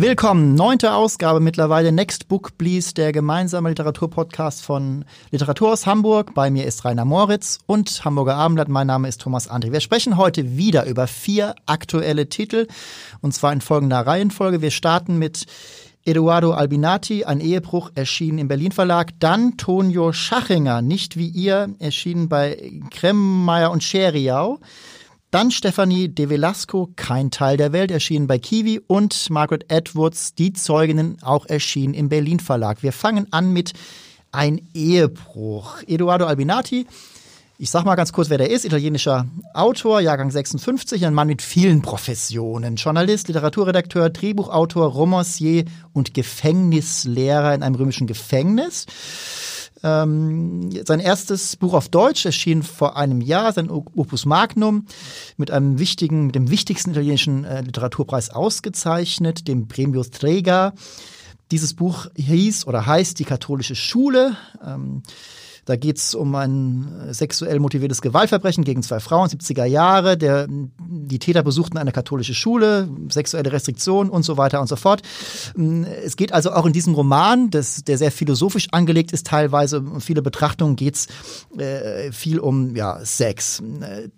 Willkommen, neunte Ausgabe mittlerweile, Next Book Please, der gemeinsame Literaturpodcast von Literaturhaus Hamburg. Bei mir ist Rainer Moritz und Hamburger Abendblatt. Mein Name ist Thomas André. Wir sprechen heute wieder über vier aktuelle Titel und zwar in folgender Reihenfolge. Wir starten mit Eduardo Albinati, ein Ehebruch, erschienen im Berlin Verlag. Dann Tonio Schachinger, nicht wie ihr, erschienen bei Kremmeyer und Scheriau. Dann Stephanie de Velasco, Kein Teil der Welt, erschienen bei Kiwi und Margaret Edwards, Die Zeuginnen, auch erschienen im Berlin Verlag. Wir fangen an mit Ein Ehebruch. Eduardo Albinati, ich sag mal ganz kurz, wer der ist. Italienischer Autor, Jahrgang 56, ein Mann mit vielen Professionen. Journalist, Literaturredakteur, Drehbuchautor, Romancier und Gefängnislehrer in einem römischen Gefängnis. Ähm, sein erstes Buch auf Deutsch erschien vor einem Jahr, sein Opus Magnum, mit einem wichtigen, mit dem wichtigsten italienischen äh, Literaturpreis ausgezeichnet, dem Premio Strega. Dieses Buch hieß oder heißt Die katholische Schule. Ähm, da geht es um ein äh, sexuell motiviertes Gewaltverbrechen gegen zwei Frauen, 70er Jahre. Der, die Täter besuchten eine katholische Schule, sexuelle Restriktionen und so weiter und so fort. Mm, es geht also auch in diesem Roman, das, der sehr philosophisch angelegt ist, teilweise viele Betrachtungen geht es äh, viel um ja, Sex.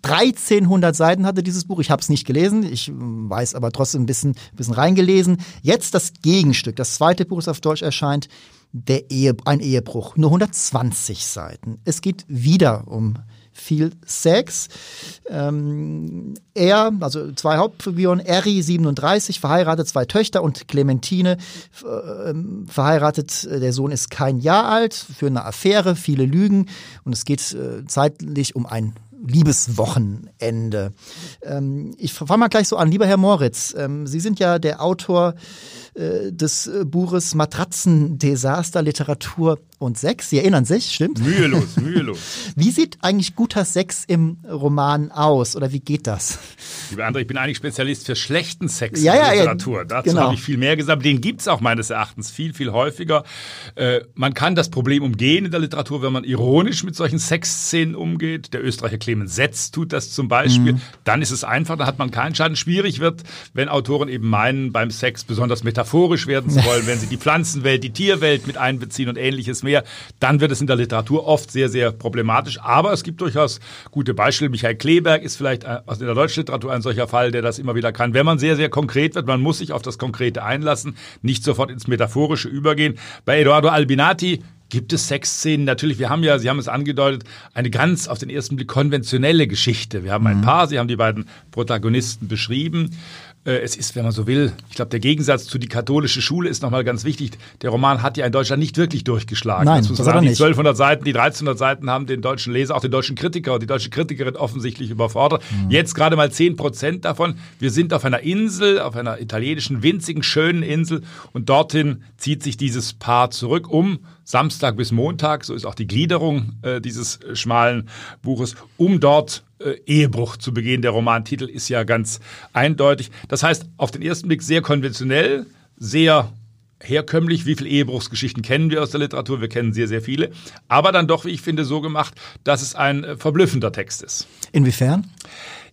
1300 Seiten hatte dieses Buch. Ich habe es nicht gelesen, ich weiß aber trotzdem ein bisschen, ein bisschen reingelesen. Jetzt das Gegenstück. Das zweite Buch, das auf Deutsch erscheint der Ehe, ein Ehebruch. Nur 120 Seiten. Es geht wieder um viel Sex. Ähm, er, also zwei Hauptfiguren, Eri 37, verheiratet, zwei Töchter und Clementine äh, verheiratet. Der Sohn ist kein Jahr alt, für eine Affäre, viele Lügen und es geht äh, zeitlich um ein Liebeswochenende. Ähm, ich fange mal gleich so an. Lieber Herr Moritz, ähm, Sie sind ja der Autor des äh, Buches Matratzendesaster, Literatur und Sex. Sie erinnern sich, stimmt? Mühelos, mühelos. Wie sieht eigentlich guter Sex im Roman aus oder wie geht das? Lieber André, ich bin eigentlich Spezialist für schlechten Sex ja, in ja, Literatur. Ja, Dazu genau. habe ich viel mehr gesagt. Den gibt es auch meines Erachtens viel, viel häufiger. Äh, man kann das Problem umgehen in der Literatur, wenn man ironisch mit solchen Sexszenen umgeht. Der Österreicher Clemens Setz tut das zum Beispiel. Mhm. Dann ist es einfach, da hat man keinen Schaden. Schwierig wird, wenn Autoren eben meinen, beim Sex besonders metaphorisch werden zu wollen, wenn sie die Pflanzenwelt, die Tierwelt mit einbeziehen und ähnliches mehr. Dann wird es in der Literatur oft sehr, sehr problematisch. Aber es gibt durchaus gute Beispiele. Michael Kleberg ist vielleicht äh, in der deutschen Literatur ein solcher Fall, der das immer wieder kann. Wenn man sehr, sehr konkret wird, man muss sich auf das Konkrete einlassen, nicht sofort ins Metaphorische übergehen. Bei Eduardo Albinati gibt es Sexszenen. Natürlich, wir haben ja, Sie haben es angedeutet, eine ganz auf den ersten Blick konventionelle Geschichte. Wir haben ein paar, Sie haben die beiden Protagonisten beschrieben. Äh, es ist, wenn man so will, ich glaube, der Gegensatz zu die katholische Schule ist nochmal ganz wichtig. Der Roman hat ja in Deutschland nicht wirklich durchgeschlagen. Nein, das muss man er Die nicht. 1200 Seiten, die 1300 Seiten haben den deutschen Leser, auch den deutschen Kritiker und die deutsche Kritikerin offensichtlich überfordert. Mhm. Jetzt gerade mal 10 Prozent davon. Wir sind auf einer Insel, auf einer italienischen, winzigen, schönen Insel und dorthin zieht sich dieses Paar zurück, um Samstag bis Montag, so ist auch die Gliederung äh, dieses schmalen Buches, um dort äh, Ehebruch zu begehen. Der Romantitel ist ja ganz eindeutig. Das heißt, auf den ersten Blick sehr konventionell, sehr herkömmlich. Wie viele Ehebruchsgeschichten kennen wir aus der Literatur? Wir kennen sehr, sehr viele. Aber dann doch, wie ich finde, so gemacht, dass es ein äh, verblüffender Text ist. Inwiefern?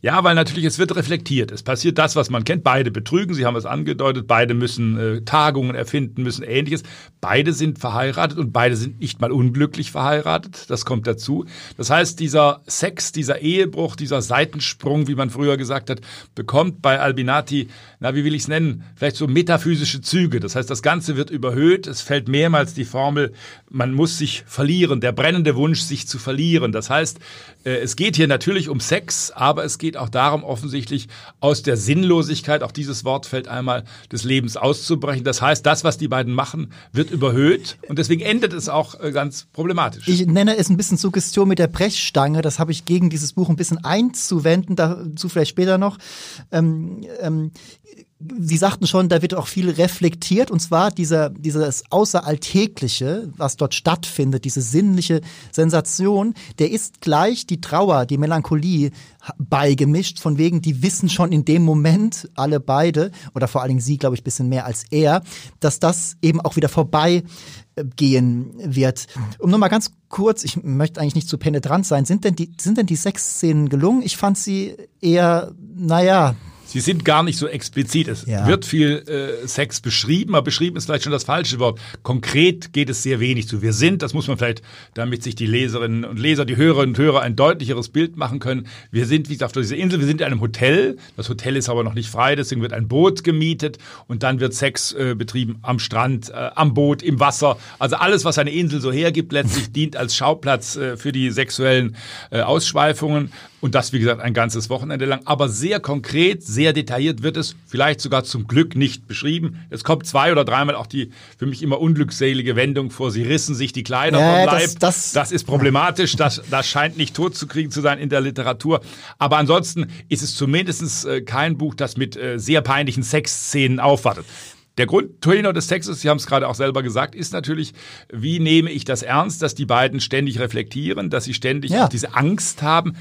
Ja, weil natürlich es wird reflektiert. Es passiert das, was man kennt. Beide betrügen, Sie haben es angedeutet. Beide müssen äh, Tagungen erfinden, müssen ähnliches. Beide sind verheiratet und beide sind nicht mal unglücklich verheiratet. Das kommt dazu. Das heißt, dieser Sex, dieser Ehebruch, dieser Seitensprung, wie man früher gesagt hat, bekommt bei Albinati, na, wie will ich es nennen, vielleicht so metaphysische Züge. Das heißt, das Ganze wird überhöht. Es fällt mehrmals die Formel, man muss sich verlieren. Der brennende Wunsch, sich zu verlieren. Das heißt, äh, es geht hier natürlich um Sex, aber es geht auch darum, offensichtlich aus der Sinnlosigkeit, auch dieses Wort fällt einmal, des Lebens auszubrechen. Das heißt, das, was die beiden machen, wird überhöht und deswegen endet es auch äh, ganz problematisch. Ich nenne es ein bisschen Suggestion mit der Brechstange. Das habe ich gegen dieses Buch ein bisschen einzuwenden, dazu vielleicht später noch. Ähm, ähm, Sie sagten schon, da wird auch viel reflektiert und zwar dieser, dieses Außeralltägliche, was dort stattfindet, diese sinnliche Sensation, der ist gleich die Trauer, die Melancholie beigemischt, von wegen, die wissen schon in dem Moment, alle beide, oder vor allen Dingen sie, glaube ich, bisschen mehr als er, dass das eben auch wieder vorbei gehen wird. Um nochmal ganz kurz, ich möchte eigentlich nicht zu penetrant sein, sind denn die, sind denn die Sexszenen gelungen? Ich fand sie eher, naja, Sie sind gar nicht so explizit. Es ja. wird viel äh, Sex beschrieben, aber beschrieben ist vielleicht schon das falsche Wort. Konkret geht es sehr wenig zu. Wir sind, das muss man vielleicht, damit sich die Leserinnen und Leser, die Hörerinnen und Hörer ein deutlicheres Bild machen können. Wir sind, wie gesagt, auf dieser Insel, wir sind in einem Hotel. Das Hotel ist aber noch nicht frei, deswegen wird ein Boot gemietet und dann wird Sex äh, betrieben am Strand, äh, am Boot, im Wasser. Also alles, was eine Insel so hergibt, letztlich dient als Schauplatz äh, für die sexuellen äh, Ausschweifungen. Und das, wie gesagt, ein ganzes Wochenende lang. Aber sehr konkret, sehr detailliert wird es vielleicht sogar zum Glück nicht beschrieben. Es kommt zwei oder dreimal auch die für mich immer unglückselige Wendung vor. Sie rissen sich die Kleider ja, vom Leib. Das, das, das ist problematisch. Das, das scheint nicht tot zu kriegen zu sein in der Literatur. Aber ansonsten ist es zumindest äh, kein Buch, das mit äh, sehr peinlichen Sexszenen aufwartet. Der Grundtenor des Textes, Sie haben es gerade auch selber gesagt, ist natürlich, wie nehme ich das ernst, dass die beiden ständig reflektieren, dass sie ständig ja. auch diese Angst haben,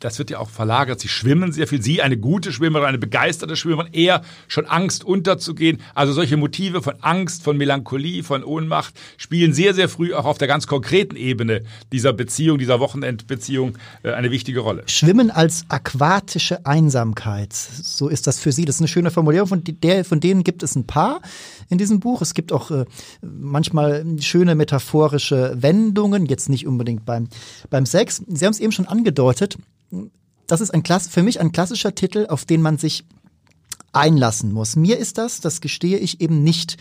das wird ja auch verlagert. Sie schwimmen sehr viel. Sie, eine gute Schwimmerin, eine begeisterte Schwimmerin, eher schon Angst unterzugehen. Also solche Motive von Angst, von Melancholie, von Ohnmacht spielen sehr, sehr früh auch auf der ganz konkreten Ebene dieser Beziehung, dieser Wochenendbeziehung äh, eine wichtige Rolle. Schwimmen als aquatische Einsamkeit. So ist das für Sie. Das ist eine schöne Formulierung. Von, der, von denen gibt es ein paar in diesem Buch. Es gibt auch äh, manchmal schöne metaphorische Wendungen, jetzt nicht unbedingt beim, beim Sex. Sie haben es eben schon angedeutet das ist ein Klass für mich ein klassischer Titel, auf den man sich einlassen muss. Mir ist das, das gestehe ich, eben nicht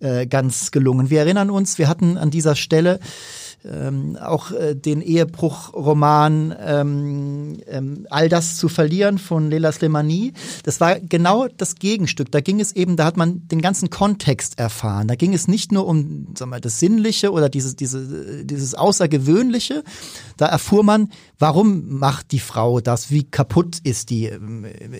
äh, ganz gelungen. Wir erinnern uns, wir hatten an dieser Stelle ähm, auch äh, den Ehebruchroman ähm, ähm, All das zu verlieren von Leila Slemani. Das war genau das Gegenstück. Da ging es eben, da hat man den ganzen Kontext erfahren. Da ging es nicht nur um sagen wir, das Sinnliche oder dieses, diese, dieses Außergewöhnliche. Da erfuhr man, warum macht die Frau das, wie kaputt ist die.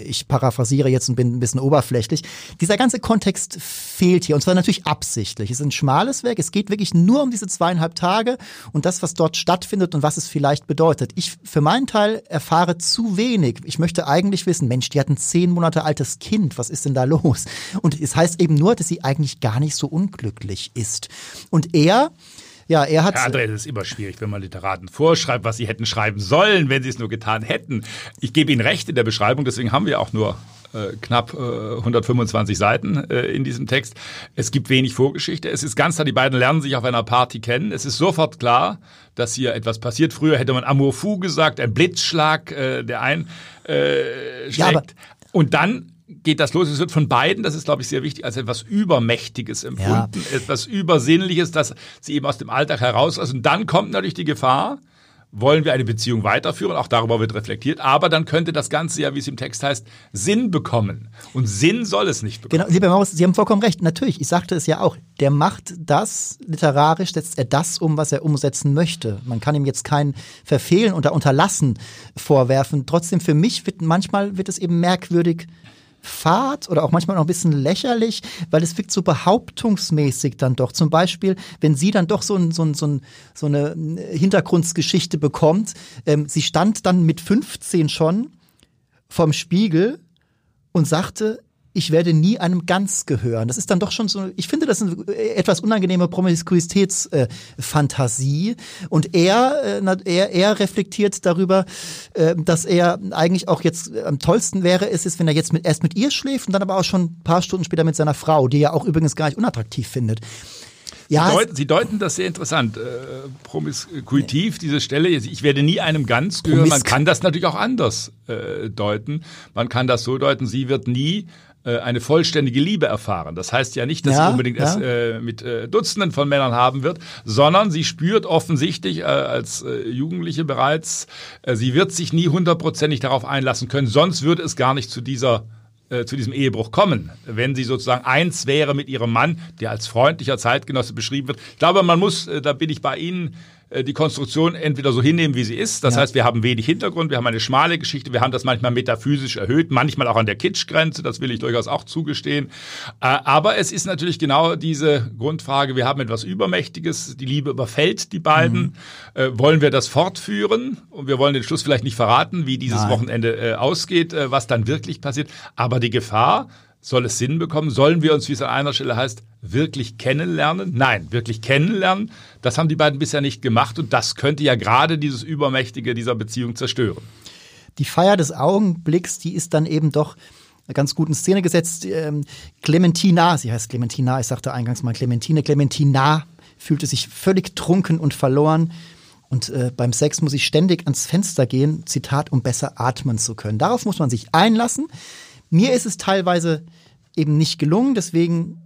Ich paraphrasiere jetzt und bin ein bisschen oberflächlich. Dieser ganze Kontext fehlt hier und zwar natürlich absichtlich. Es ist ein schmales Werk. Es geht wirklich nur um diese zweieinhalb Tage und das, was dort stattfindet und was es vielleicht bedeutet. Ich für meinen Teil erfahre zu wenig. Ich möchte eigentlich wissen, Mensch, die hat ein zehn Monate altes Kind, was ist denn da los? Und es heißt eben nur, dass sie eigentlich gar nicht so unglücklich ist. Und er, ja, er hat. Herr André, es ist immer schwierig, wenn man Literaten vorschreibt, was sie hätten schreiben sollen, wenn sie es nur getan hätten. Ich gebe Ihnen recht in der Beschreibung, deswegen haben wir auch nur äh, knapp äh, 125 Seiten äh, in diesem Text. Es gibt wenig Vorgeschichte. Es ist ganz klar, die beiden lernen sich auf einer Party kennen. Es ist sofort klar, dass hier etwas passiert. Früher hätte man Amour fou gesagt, ein Blitzschlag, äh, der einschlägt. Äh, ja, und dann geht das los. Es wird von beiden, das ist, glaube ich, sehr wichtig, als etwas Übermächtiges empfunden, ja. etwas Übersinnliches, das sie eben aus dem Alltag herauslassen. Und dann kommt natürlich die Gefahr, wollen wir eine Beziehung weiterführen, auch darüber wird reflektiert, aber dann könnte das Ganze ja, wie es im Text heißt, Sinn bekommen. Und Sinn soll es nicht bekommen. Genau, lieber Maus, Sie haben vollkommen recht. Natürlich, ich sagte es ja auch, der macht das, literarisch setzt er das um, was er umsetzen möchte. Man kann ihm jetzt kein Verfehlen oder Unterlassen vorwerfen. Trotzdem, für mich wird manchmal wird es eben merkwürdig fad oder auch manchmal noch ein bisschen lächerlich, weil es wirkt so behauptungsmäßig dann doch. Zum Beispiel, wenn sie dann doch so, ein, so, ein, so, ein, so eine Hintergrundgeschichte bekommt. Ähm, sie stand dann mit 15 schon vorm Spiegel und sagte, ich werde nie einem Ganz gehören. Das ist dann doch schon so, ich finde das eine etwas unangenehme Promiskuitätsfantasie. Äh, und er, äh, er, er reflektiert darüber, äh, dass er eigentlich auch jetzt äh, am tollsten wäre, ist es, wenn er jetzt mit, erst mit ihr schläft und dann aber auch schon ein paar Stunden später mit seiner Frau, die er auch übrigens gar nicht unattraktiv findet. Ja, Sie, deuten, Sie deuten das sehr interessant. Äh, promiskuitiv, diese Stelle, ich werde nie einem ganz gehören. Man kann das natürlich auch anders äh, deuten. Man kann das so deuten, sie wird nie äh, eine vollständige Liebe erfahren. Das heißt ja nicht, dass ja, sie unbedingt ja. es äh, mit äh, Dutzenden von Männern haben wird, sondern sie spürt offensichtlich äh, als äh, Jugendliche bereits, äh, sie wird sich nie hundertprozentig darauf einlassen können, sonst würde es gar nicht zu dieser äh, zu diesem Ehebruch kommen, wenn sie sozusagen eins wäre mit ihrem Mann, der als freundlicher Zeitgenosse beschrieben wird. Ich glaube, man muss, äh, da bin ich bei Ihnen, äh, die Konstruktion entweder so hinnehmen, wie sie ist. Das ja. heißt, wir haben wenig Hintergrund, wir haben eine schmale Geschichte, wir haben das manchmal metaphysisch erhöht, manchmal auch an der Kitschgrenze, das will ich durchaus auch zugestehen. Äh, aber es ist natürlich genau diese Grundfrage, wir haben etwas Übermächtiges, die Liebe überfällt die beiden. Mhm. Äh, wollen wir das fortführen? Und wir wollen den Schluss vielleicht nicht verraten, wie dieses Nein. Wochenende ausgeht, was dann wirklich passiert. Aber die Gefahr, soll es Sinn bekommen? Sollen wir uns, wie es an einer Stelle heißt, wirklich kennenlernen? Nein, wirklich kennenlernen. Das haben die beiden bisher nicht gemacht und das könnte ja gerade dieses Übermächtige dieser Beziehung zerstören. Die Feier des Augenblicks, die ist dann eben doch ganz gut in Szene gesetzt. Ähm, Clementina, sie heißt Clementina, ich sagte eingangs mal Clementine, Clementina fühlte sich völlig trunken und verloren. Und äh, beim Sex muss ich ständig ans Fenster gehen, Zitat, um besser atmen zu können. Darauf muss man sich einlassen. Mir ist es teilweise eben nicht gelungen, deswegen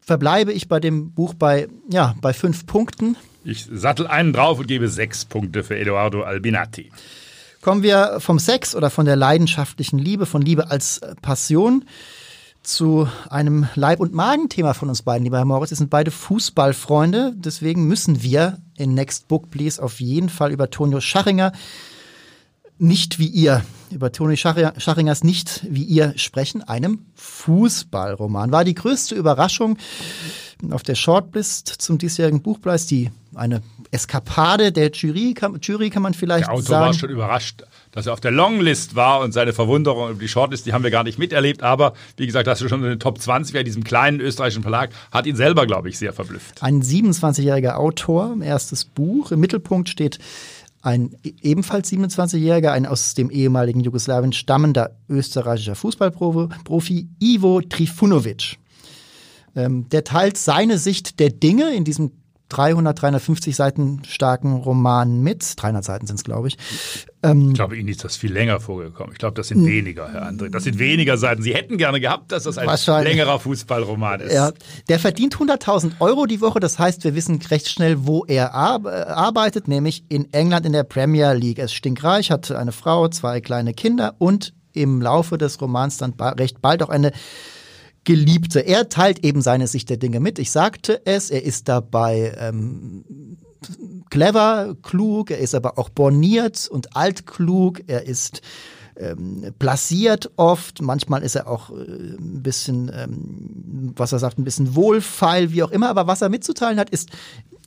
verbleibe ich bei dem Buch bei, ja, bei fünf Punkten. Ich sattel einen drauf und gebe sechs Punkte für Eduardo Albinati. Kommen wir vom Sex oder von der leidenschaftlichen Liebe, von Liebe als Passion zu einem Leib- und Magenthema von uns beiden, lieber Herr Moritz. Wir sind beide Fußballfreunde, deswegen müssen wir in Next Book Please auf jeden Fall über Tonio Scharinger nicht wie ihr, über Toni Schachingers Nicht wie ihr sprechen, einem Fußballroman. War die größte Überraschung auf der Shortlist zum diesjährigen Buchpreis, die eine Eskapade der Jury, kann, Jury kann man vielleicht sagen. Der Autor sagen. war schon überrascht, dass er auf der Longlist war und seine Verwunderung über die Shortlist, die haben wir gar nicht miterlebt, aber wie gesagt, dass er schon in den Top 20 bei diesem kleinen österreichischen Verlag, hat ihn selber, glaube ich, sehr verblüfft. Ein 27-jähriger Autor, erstes Buch. Im Mittelpunkt steht ein ebenfalls 27-Jähriger, ein aus dem ehemaligen Jugoslawien stammender österreichischer Fußballprofi, Ivo Trifunovic. Ähm, der teilt seine Sicht der Dinge in diesem 300, 350 Seiten starken Roman mit. 300 Seiten sind es, glaube ich. Ähm, ich glaube, Ihnen ist das viel länger vorgekommen. Ich glaube, das sind weniger, Herr André. Das sind weniger Seiten. Sie hätten gerne gehabt, dass das ein längerer Fußballroman ist. Ja, der verdient 100.000 Euro die Woche. Das heißt, wir wissen recht schnell, wo er arbeitet, nämlich in England in der Premier League. Er ist stinkreich, hat eine Frau, zwei kleine Kinder und im Laufe des Romans dann recht bald auch eine Geliebte. Er teilt eben seine Sicht der Dinge mit. Ich sagte es, er ist dabei ähm, clever, klug, er ist aber auch borniert und altklug, er ist ähm, oft, manchmal ist er auch äh, ein bisschen, ähm, was er sagt, ein bisschen wohlfeil, wie auch immer, aber was er mitzuteilen hat, ist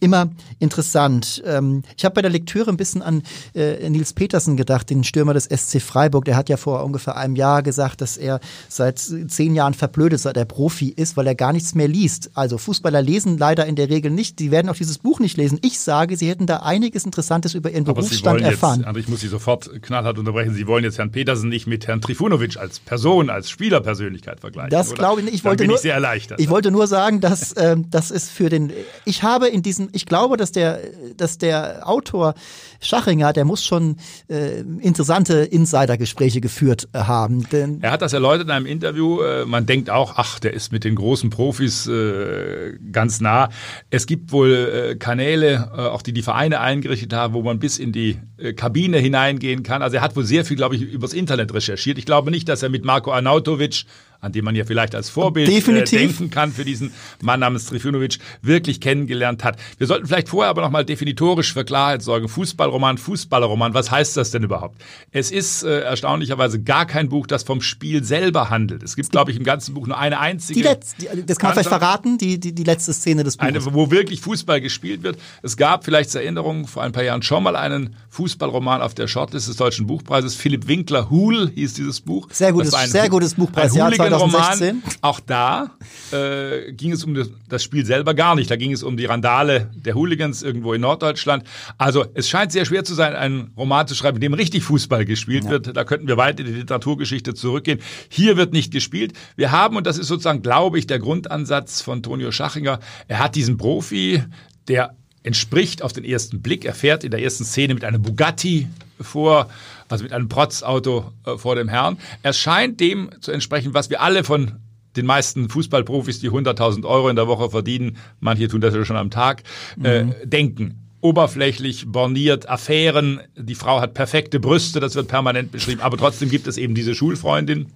immer interessant. Ähm, ich habe bei der Lektüre ein bisschen an äh, Nils Petersen gedacht, den Stürmer des SC Freiburg. Der hat ja vor ungefähr einem Jahr gesagt, dass er seit zehn Jahren verblödet, seit er Profi ist, weil er gar nichts mehr liest. Also Fußballer lesen leider in der Regel nicht. Die werden auch dieses Buch nicht lesen. Ich sage, sie hätten da einiges Interessantes über ihren aber Berufsstand jetzt, erfahren. Aber ich muss Sie sofort knallhart unterbrechen. Sie wollen jetzt Herrn Petersen nicht mit Herrn Trifunovic als Person, als Spielerpersönlichkeit vergleichen. Das glaube ich nicht. Ich wollte bin nur, ich sehr erleichtert. Ich wollte nur sagen, dass äh, das ist für den. Ich habe in diesem, ich glaube, dass der, dass der Autor Schachinger, der muss schon äh, interessante Insidergespräche geführt haben. Denn er hat das erläutert in einem Interview. Äh, man denkt auch, ach, der ist mit den großen Profis äh, ganz nah. Es gibt wohl äh, Kanäle, äh, auch die die Vereine eingerichtet haben, wo man bis in die äh, Kabine hineingehen kann. Also er hat wohl sehr viel, glaube ich, übers Internet recherchiert. Ich glaube nicht, dass er mit Marco Arnautovic an dem man ja vielleicht als Vorbild äh, denken kann für diesen Mann namens Trifunovic, wirklich kennengelernt hat. Wir sollten vielleicht vorher aber nochmal definitorisch für Klarheit sorgen. Fußballroman, Fußballerroman, was heißt das denn überhaupt? Es ist äh, erstaunlicherweise gar kein Buch, das vom Spiel selber handelt. Es gibt, glaube ich, im ganzen Buch nur eine einzige. Die Letz-, das kann man vielleicht verraten, die, die, die letzte Szene des Buches. Eine, wo wirklich Fußball gespielt wird. Es gab vielleicht zur Erinnerung vor ein paar Jahren schon mal einen Fußballroman auf der Shortlist des Deutschen Buchpreises. Philipp Winkler, Hul hieß dieses Buch. Sehr gutes, sehr gutes Buchpreis. Ein ja, Roman. Auch da äh, ging es um das Spiel selber gar nicht. Da ging es um die Randale der Hooligans irgendwo in Norddeutschland. Also es scheint sehr schwer zu sein, einen Roman zu schreiben, in dem richtig Fußball gespielt ja. wird. Da könnten wir weit in die Literaturgeschichte zurückgehen. Hier wird nicht gespielt. Wir haben, und das ist sozusagen, glaube ich, der Grundansatz von Tonio Schachinger, er hat diesen Profi, der entspricht auf den ersten Blick. Er fährt in der ersten Szene mit einem Bugatti vor, also mit einem Protzauto äh, vor dem Herrn. Er scheint dem zu entsprechen, was wir alle von den meisten Fußballprofis, die 100.000 Euro in der Woche verdienen, manche tun das ja schon am Tag, äh, mhm. denken. Oberflächlich, borniert, Affären, die Frau hat perfekte Brüste, das wird permanent beschrieben, aber trotzdem gibt es eben diese Schulfreundin,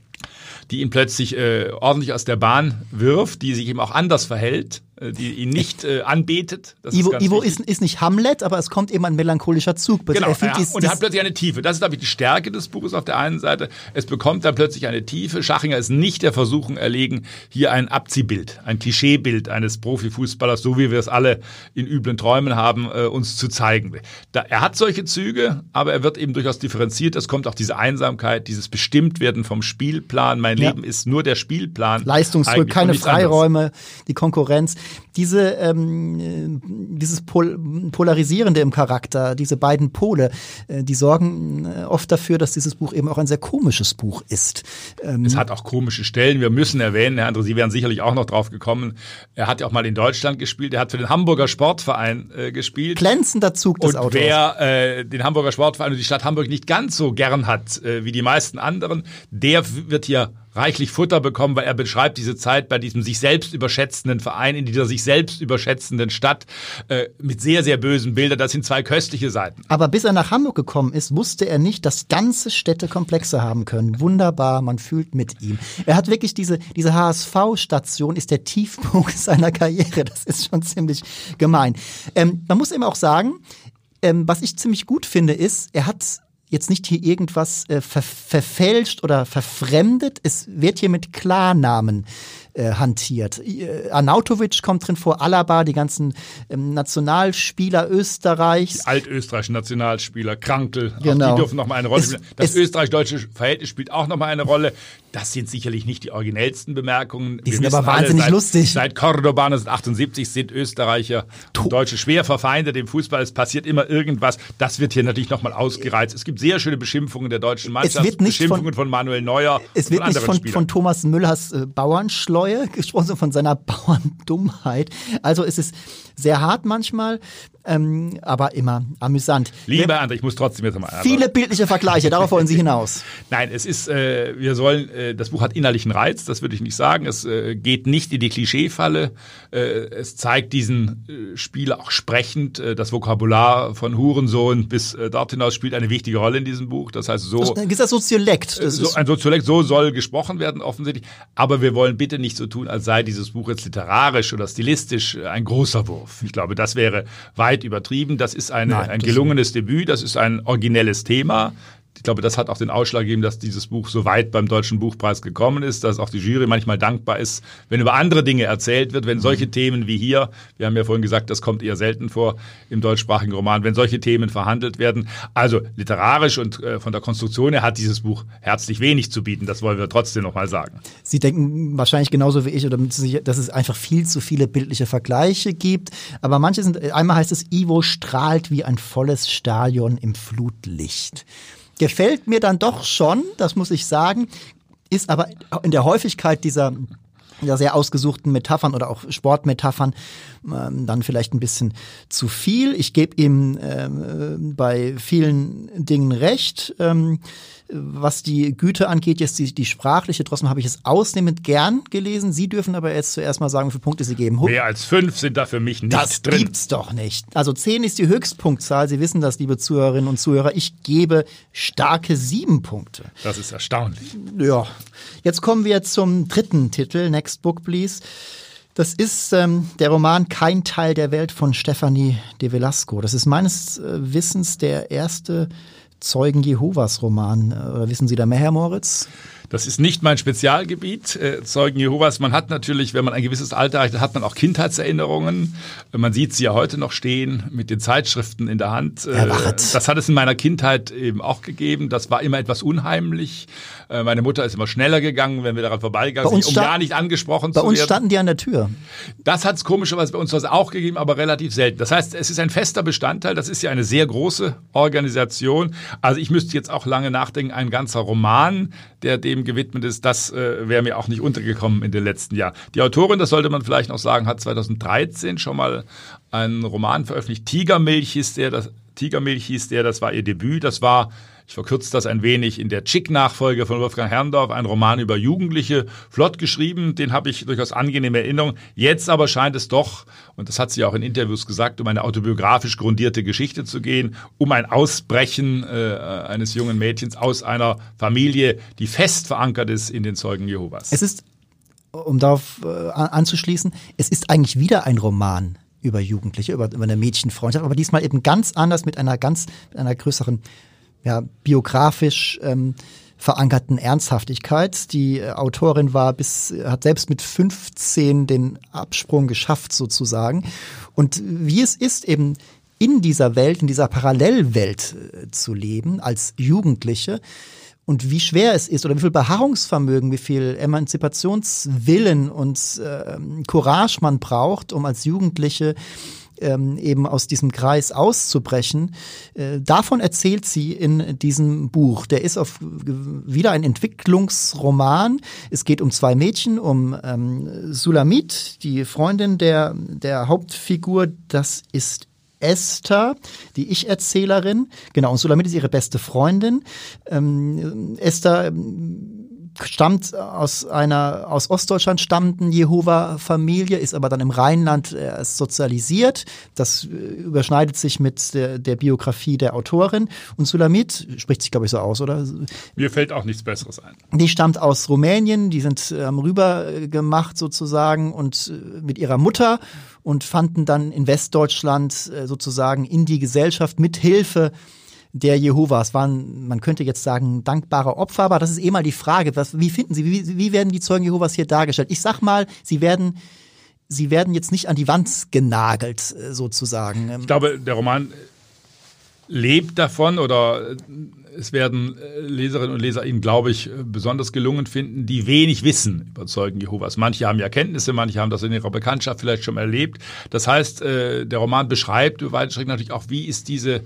die ihn plötzlich äh, ordentlich aus der Bahn wirft, die sich eben auch anders verhält die ihn nicht äh, anbetet. Das Ivo, ist, Ivo ist, ist, nicht Hamlet, aber es kommt eben ein melancholischer Zug. Genau, er ja, und er hat plötzlich eine Tiefe. Das ist, glaube ich, die Stärke des Buches auf der einen Seite. Es bekommt dann plötzlich eine Tiefe. Schachinger ist nicht der Versuchung erlegen, hier ein Abziehbild, ein Klischeebild eines Profifußballers, so wie wir es alle in üblen Träumen haben, äh, uns zu zeigen. Da, er hat solche Züge, aber er wird eben durchaus differenziert. Es kommt auch diese Einsamkeit, dieses Bestimmtwerden vom Spielplan. Mein ja. Leben ist nur der Spielplan. Leistungsdruck, keine Freiräume, anderes. die Konkurrenz diese, ähm, dieses Pol Polarisierende im Charakter, diese beiden Pole, äh, die sorgen äh, oft dafür, dass dieses Buch eben auch ein sehr komisches Buch ist. Ähm es hat auch komische Stellen. Wir müssen erwähnen, Herr André, Sie wären sicherlich auch noch drauf gekommen. Er hat ja auch mal in Deutschland gespielt. Er hat für den Hamburger Sportverein äh, gespielt. Glänzender Zug des und Autors. wer äh, den Hamburger Sportverein und die Stadt Hamburg nicht ganz so gern hat äh, wie die meisten anderen, der wird hier reichlich Futter bekommen, weil er beschreibt diese Zeit bei diesem sich selbst überschätzenden Verein in dieser sich selbst überschätzenden Stadt äh, mit sehr, sehr bösen Bildern. Das sind zwei köstliche Seiten. Aber bis er nach Hamburg gekommen ist, wusste er nicht, dass ganze Städte Komplexe haben können. Wunderbar, man fühlt mit ihm. Er hat wirklich diese, diese HSV-Station ist der Tiefpunkt seiner Karriere. Das ist schon ziemlich gemein. Ähm, man muss eben auch sagen, ähm, was ich ziemlich gut finde, ist, er hat jetzt nicht hier irgendwas äh, ver verfälscht oder verfremdet. Es wird hier mit Klarnamen äh, hantiert. Äh, Arnautovic kommt drin vor, Alaba, die ganzen ähm, Nationalspieler Österreichs. Die altösterreichischen Nationalspieler, Krankel, genau. auch die dürfen noch mal eine Rolle spielen. Das österreich-deutsche Verhältnis spielt auch noch mal eine Rolle. Das sind sicherlich nicht die originellsten Bemerkungen. Die Wir sind aber wahnsinnig seit, lustig. Seit Cordoba 1978 sind Österreicher und Deutsche schwer verfeindet im Fußball. Es passiert immer irgendwas. Das wird hier natürlich noch mal ausgereizt. Es gibt sehr schöne Beschimpfungen der deutschen Mannschaft. Es wird nicht Beschimpfungen von, von Manuel Neuer. Es wird nicht von, von Thomas Müllers äh, Bauernschleus Treue, gesprochen von seiner Bauerndummheit. Also es ist sehr hart manchmal, ähm, aber immer amüsant. Lieber André, ich muss trotzdem jetzt mal. Viele bildliche Vergleiche, darauf wollen Sie hinaus. Nein, es ist, äh, wir sollen, äh, das Buch hat innerlichen Reiz, das würde ich nicht sagen. Es äh, geht nicht in die Klischeefalle. Äh, es zeigt diesen äh, Spieler auch sprechend. Äh, das Vokabular von Hurensohn bis äh, dort hinaus spielt eine wichtige Rolle in diesem Buch. Das heißt, so. Das ist das Soziolekt. Das so, ein Soziolekt, so soll gesprochen werden, offensichtlich. Aber wir wollen bitte nicht so tun, als sei dieses Buch jetzt literarisch oder stilistisch ein großer Wurf. Ich glaube, das wäre weit übertrieben. Das ist eine, Nein, ein gelungenes Debüt, das ist ein originelles Thema glaube, das hat auch den Ausschlag gegeben, dass dieses Buch so weit beim Deutschen Buchpreis gekommen ist, dass auch die Jury manchmal dankbar ist, wenn über andere Dinge erzählt wird, wenn solche Themen wie hier, wir haben ja vorhin gesagt, das kommt eher selten vor im deutschsprachigen Roman, wenn solche Themen verhandelt werden. Also literarisch und äh, von der Konstruktion her hat dieses Buch herzlich wenig zu bieten, das wollen wir trotzdem nochmal sagen. Sie denken wahrscheinlich genauso wie ich, oder dass es einfach viel zu viele bildliche Vergleiche gibt, aber manche sind, einmal heißt es, Ivo strahlt wie ein volles Stadion im Flutlicht gefällt mir dann doch schon, das muss ich sagen, ist aber in der Häufigkeit dieser ja, sehr ausgesuchten Metaphern oder auch Sportmetaphern dann vielleicht ein bisschen zu viel. Ich gebe ihm ähm, bei vielen Dingen recht. Ähm, was die Güte angeht, jetzt die, die sprachliche, trotzdem habe ich es ausnehmend gern gelesen. Sie dürfen aber jetzt zuerst mal sagen, wie viele Punkte Sie geben. Mehr als fünf sind da für mich nicht das drin. Das gibt's doch nicht. Also zehn ist die Höchstpunktzahl. Sie wissen das, liebe Zuhörerinnen und Zuhörer. Ich gebe starke sieben Punkte. Das ist erstaunlich. Ja. Jetzt kommen wir zum dritten Titel, Next Book Please. Das ist ähm, der Roman Kein Teil der Welt von Stephanie de Velasco. Das ist meines äh, Wissens der erste Zeugen Jehovas Roman. Äh, wissen Sie da mehr, Herr Moritz? Das ist nicht mein Spezialgebiet, äh, Zeugen Jehovas. Man hat natürlich, wenn man ein gewisses Alter erreicht, hat man auch Kindheitserinnerungen. Man sieht sie ja heute noch stehen mit den Zeitschriften in der Hand. Äh, das hat es in meiner Kindheit eben auch gegeben. Das war immer etwas unheimlich. Äh, meine Mutter ist immer schneller gegangen, wenn wir daran vorbeigegangen sind, um gar nicht angesprochen zu werden. Bei uns standen die an der Tür. Das hat es komischerweise bei uns was auch gegeben, aber relativ selten. Das heißt, es ist ein fester Bestandteil. Das ist ja eine sehr große Organisation. Also ich müsste jetzt auch lange nachdenken. Ein ganzer Roman, der dem gewidmet ist, das äh, wäre mir auch nicht untergekommen in den letzten Jahren. Die Autorin, das sollte man vielleicht noch sagen, hat 2013 schon mal einen Roman veröffentlicht. Tigermilch hieß der, das, Tigermilch hieß der, das war ihr Debüt. Das war ich verkürze das ein wenig in der Chick-Nachfolge von Wolfgang Herrndorf, ein Roman über Jugendliche, flott geschrieben, den habe ich durchaus angenehme Erinnerungen. Jetzt aber scheint es doch, und das hat sie auch in Interviews gesagt, um eine autobiografisch grundierte Geschichte zu gehen, um ein Ausbrechen äh, eines jungen Mädchens aus einer Familie, die fest verankert ist in den Zeugen Jehovas. Es ist um darauf äh, anzuschließen, es ist eigentlich wieder ein Roman über Jugendliche, über, über eine Mädchenfreundschaft, aber diesmal eben ganz anders mit einer ganz, mit einer größeren, ja, biografisch ähm, verankerten Ernsthaftigkeit. Die äh, Autorin war bis, hat selbst mit 15 den Absprung geschafft sozusagen. Und wie es ist, eben in dieser Welt, in dieser Parallelwelt äh, zu leben als Jugendliche, und wie schwer es ist oder wie viel Beharrungsvermögen, wie viel Emanzipationswillen und äh, Courage man braucht, um als Jugendliche ähm, eben aus diesem Kreis auszubrechen. Äh, davon erzählt sie in diesem Buch. Der ist auf wieder ein Entwicklungsroman. Es geht um zwei Mädchen, um ähm, Sulamit, die Freundin der, der Hauptfigur. Das ist Esther, die Ich-Erzählerin. Genau, und Sulamit ist ihre beste Freundin. Ähm, Esther stammt aus einer aus Ostdeutschland stammenden Jehova-Familie, ist aber dann im Rheinland äh, sozialisiert. Das äh, überschneidet sich mit der, der Biografie der Autorin. Und Sulamit spricht sich, glaube ich, so aus, oder? Mir fällt auch nichts Besseres ein. Die stammt aus Rumänien, die sind ähm, rübergemacht sozusagen und äh, mit ihrer Mutter und fanden dann in Westdeutschland äh, sozusagen in die Gesellschaft mit Hilfe der Jehovas waren, man könnte jetzt sagen, dankbare Opfer, aber das ist eh mal die Frage, was, wie finden Sie, wie, wie werden die Zeugen Jehovas hier dargestellt? Ich sag mal, sie werden sie werden jetzt nicht an die Wand genagelt, äh, sozusagen. Ich glaube, der Roman lebt davon oder äh, es werden äh, Leserinnen und Leser ihn, glaube ich, besonders gelungen finden, die wenig wissen über Zeugen Jehovas. Manche haben ja Kenntnisse, manche haben das in ihrer Bekanntschaft vielleicht schon erlebt. Das heißt, der Roman beschreibt über weite natürlich auch, wie ist diese